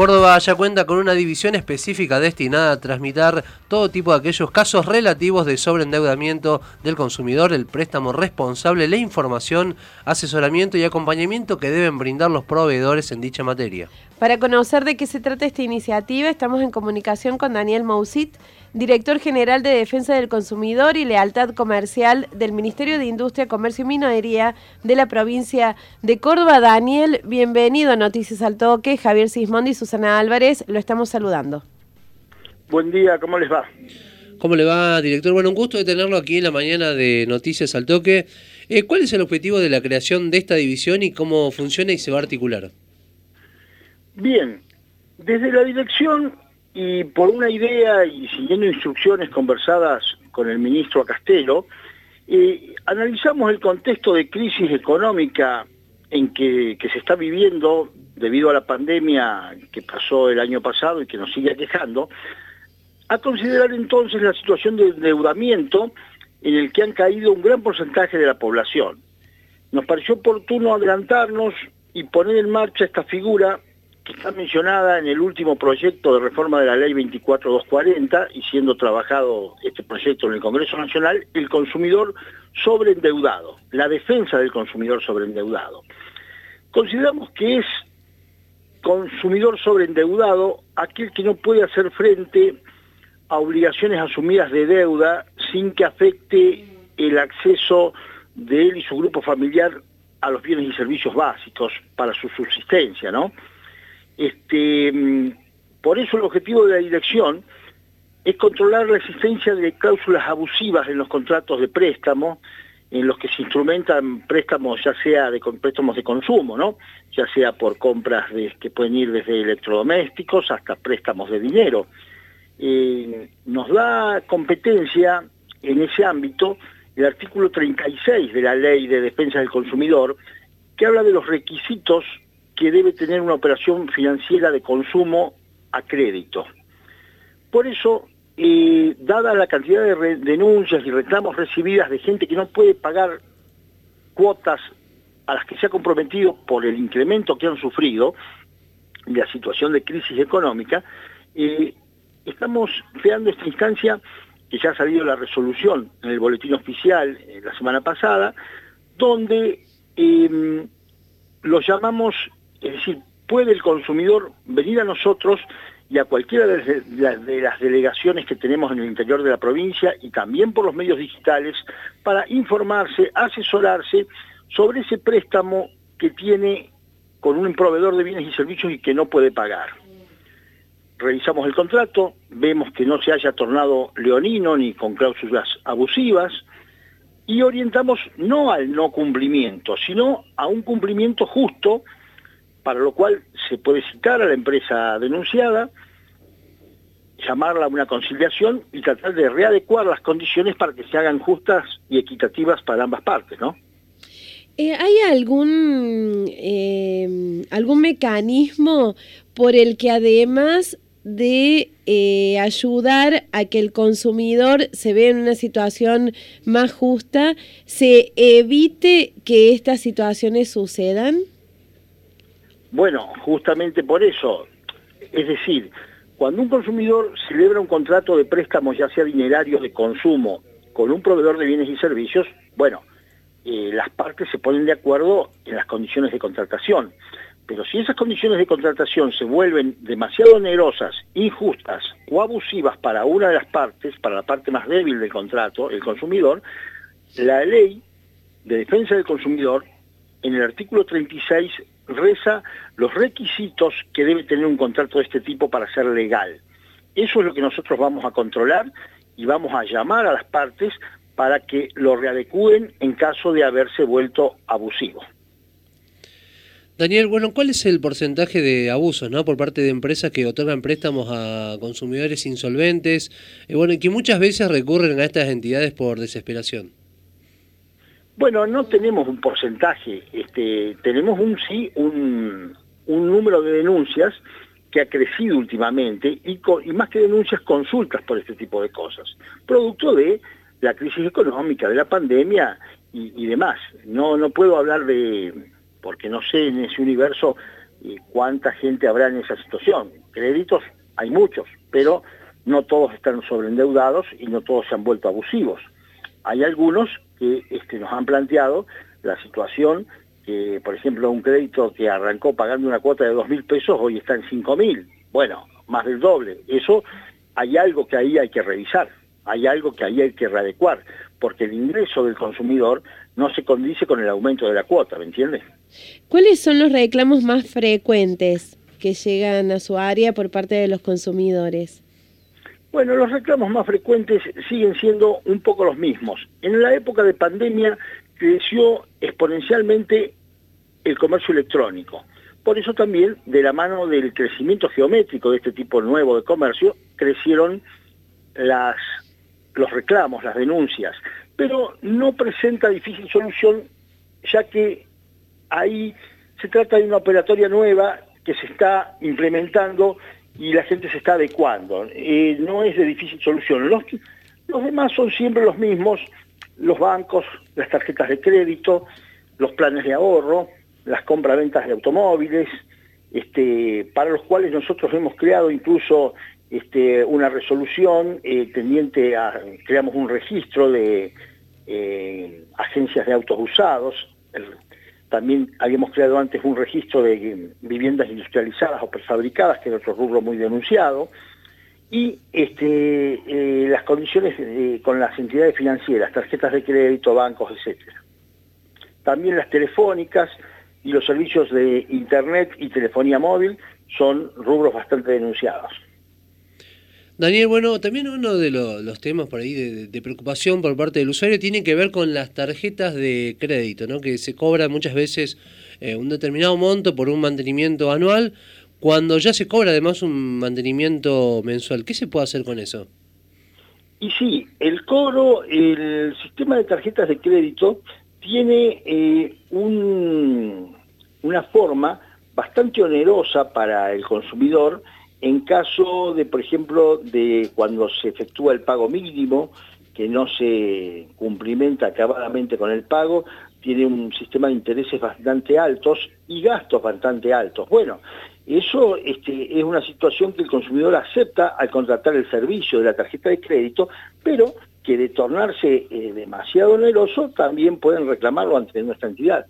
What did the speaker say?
Córdoba ya cuenta con una división específica destinada a transmitir todo tipo de aquellos casos relativos de sobreendeudamiento del consumidor, el préstamo responsable, la información, asesoramiento y acompañamiento que deben brindar los proveedores en dicha materia. Para conocer de qué se trata esta iniciativa, estamos en comunicación con Daniel Mousit, director general de Defensa del Consumidor y Lealtad Comercial del Ministerio de Industria, Comercio y Minería de la provincia de Córdoba. Daniel, bienvenido a Noticias al Toque. Javier Sismondi y Susana Álvarez, lo estamos saludando. Buen día, ¿cómo les va? ¿Cómo le va, director? Bueno, un gusto de tenerlo aquí en la mañana de Noticias al Toque. Eh, ¿Cuál es el objetivo de la creación de esta división y cómo funciona y se va a articular? Bien, desde la dirección y por una idea y siguiendo instrucciones conversadas con el ministro Castelo, eh, analizamos el contexto de crisis económica en que, se está viviendo debido a la pandemia que pasó el año pasado y que nos sigue quejando, a considerar entonces la situación de endeudamiento en el que han caído un gran porcentaje de la población. Nos pareció oportuno adelantarnos y poner en marcha esta figura está mencionada en el último proyecto de reforma de la ley 24240 y siendo trabajado este proyecto en el Congreso Nacional, el consumidor sobreendeudado, la defensa del consumidor sobreendeudado. Consideramos que es consumidor sobreendeudado aquel que no puede hacer frente a obligaciones asumidas de deuda sin que afecte el acceso de él y su grupo familiar a los bienes y servicios básicos para su subsistencia, ¿no? Este, mm, por eso el objetivo de la dirección es controlar la existencia de cláusulas abusivas en los contratos de préstamo, en los que se instrumentan préstamos ya sea de préstamos de consumo, ¿no? ya sea por compras de, que pueden ir desde electrodomésticos hasta préstamos de dinero. Eh, nos da competencia en ese ámbito el artículo 36 de la Ley de Defensa del Consumidor, que habla de los requisitos que debe tener una operación financiera de consumo a crédito. Por eso, eh, dada la cantidad de denuncias y reclamos recibidas de gente que no puede pagar cuotas a las que se ha comprometido por el incremento que han sufrido la situación de crisis económica, eh, estamos creando esta instancia que ya ha salido la resolución en el boletín oficial eh, la semana pasada, donde lo llamamos es decir, puede el consumidor venir a nosotros y a cualquiera de las delegaciones que tenemos en el interior de la provincia y también por los medios digitales para informarse, asesorarse sobre ese préstamo que tiene con un proveedor de bienes y servicios y que no puede pagar. Revisamos el contrato, vemos que no se haya tornado leonino ni con cláusulas abusivas y orientamos no al no cumplimiento, sino a un cumplimiento justo para lo cual se puede citar a la empresa denunciada, llamarla a una conciliación y tratar de readecuar las condiciones para que se hagan justas y equitativas para ambas partes, ¿no? Eh, ¿Hay algún, eh, algún mecanismo por el que además de eh, ayudar a que el consumidor se vea en una situación más justa, se evite que estas situaciones sucedan? Bueno, justamente por eso, es decir, cuando un consumidor celebra un contrato de préstamo, ya sea dinerario de consumo, con un proveedor de bienes y servicios, bueno, eh, las partes se ponen de acuerdo en las condiciones de contratación. Pero si esas condiciones de contratación se vuelven demasiado onerosas, injustas o abusivas para una de las partes, para la parte más débil del contrato, el consumidor, la ley de defensa del consumidor, en el artículo 36 reza los requisitos que debe tener un contrato de este tipo para ser legal. Eso es lo que nosotros vamos a controlar y vamos a llamar a las partes para que lo readecúen en caso de haberse vuelto abusivo. Daniel, bueno, ¿cuál es el porcentaje de abusos ¿no? por parte de empresas que otorgan préstamos a consumidores insolventes y bueno, que muchas veces recurren a estas entidades por desesperación? Bueno, no tenemos un porcentaje, este, tenemos un sí, un, número de denuncias que ha crecido últimamente y, más que denuncias, consultas por este tipo de cosas, producto de la crisis económica, de la pandemia y, demás. No, no puedo hablar de, porque no sé en ese universo cuánta gente habrá en esa situación. Créditos hay muchos, pero no todos están sobreendeudados y no todos se han vuelto abusivos. Hay algunos que nos han planteado la situación que, por ejemplo, un crédito que arrancó pagando una cuota de dos mil pesos hoy está en cinco mil. Bueno, más del doble. Eso hay algo que ahí hay que revisar, hay algo que ahí hay que readecuar, porque el ingreso del consumidor no se condice con el aumento de la cuota, ¿me entiendes? ¿Cuáles son los reclamos más frecuentes que llegan a su área por parte de los consumidores? Bueno, los reclamos más frecuentes siguen siendo un poco los mismos. En la época de pandemia creció exponencialmente el comercio electrónico. Por eso también, de la mano del crecimiento geométrico de este tipo nuevo de comercio, crecieron las, los reclamos, las denuncias. Pero no presenta difícil solución, ya que ahí se trata de una operatoria nueva que se está implementando y la gente se está adecuando. Eh, no es de difícil solución. Los, los demás son siempre los mismos, los bancos, las tarjetas de crédito, los planes de ahorro, las compra-ventas de automóviles, este, para los cuales nosotros hemos creado incluso este, una resolución eh, tendiente a, creamos un registro de eh, agencias de autos usados, también habíamos creado antes un registro de viviendas industrializadas o prefabricadas, que es otro rubro muy denunciado, y este, eh, las condiciones con las entidades financieras, tarjetas de crédito, bancos, etcétera. También las telefónicas y los servicios de Internet y telefonía móvil son rubros bastante denunciados. Daniel, bueno, también uno de los temas por ahí de, preocupación por parte del usuario tiene que ver con las tarjetas de crédito, ¿no? que se cobra muchas veces eh, un determinado monto por un mantenimiento anual, cuando ya se cobra además un mantenimiento mensual. ¿Qué se puede hacer con eso? Y sí, el cobro, el sistema de tarjetas de crédito tiene eh, un, una forma bastante onerosa para el consumidor en caso de, por ejemplo, de cuando se efectúa el pago mínimo, que no se cumplimenta acabadamente con el pago, tiene un sistema de intereses bastante altos y gastos bastante altos. Bueno, eso este, es una situación que el consumidor acepta al contratar el servicio de la tarjeta de crédito, pero que de tornarse eh, demasiado oneroso también pueden reclamarlo ante nuestra entidad.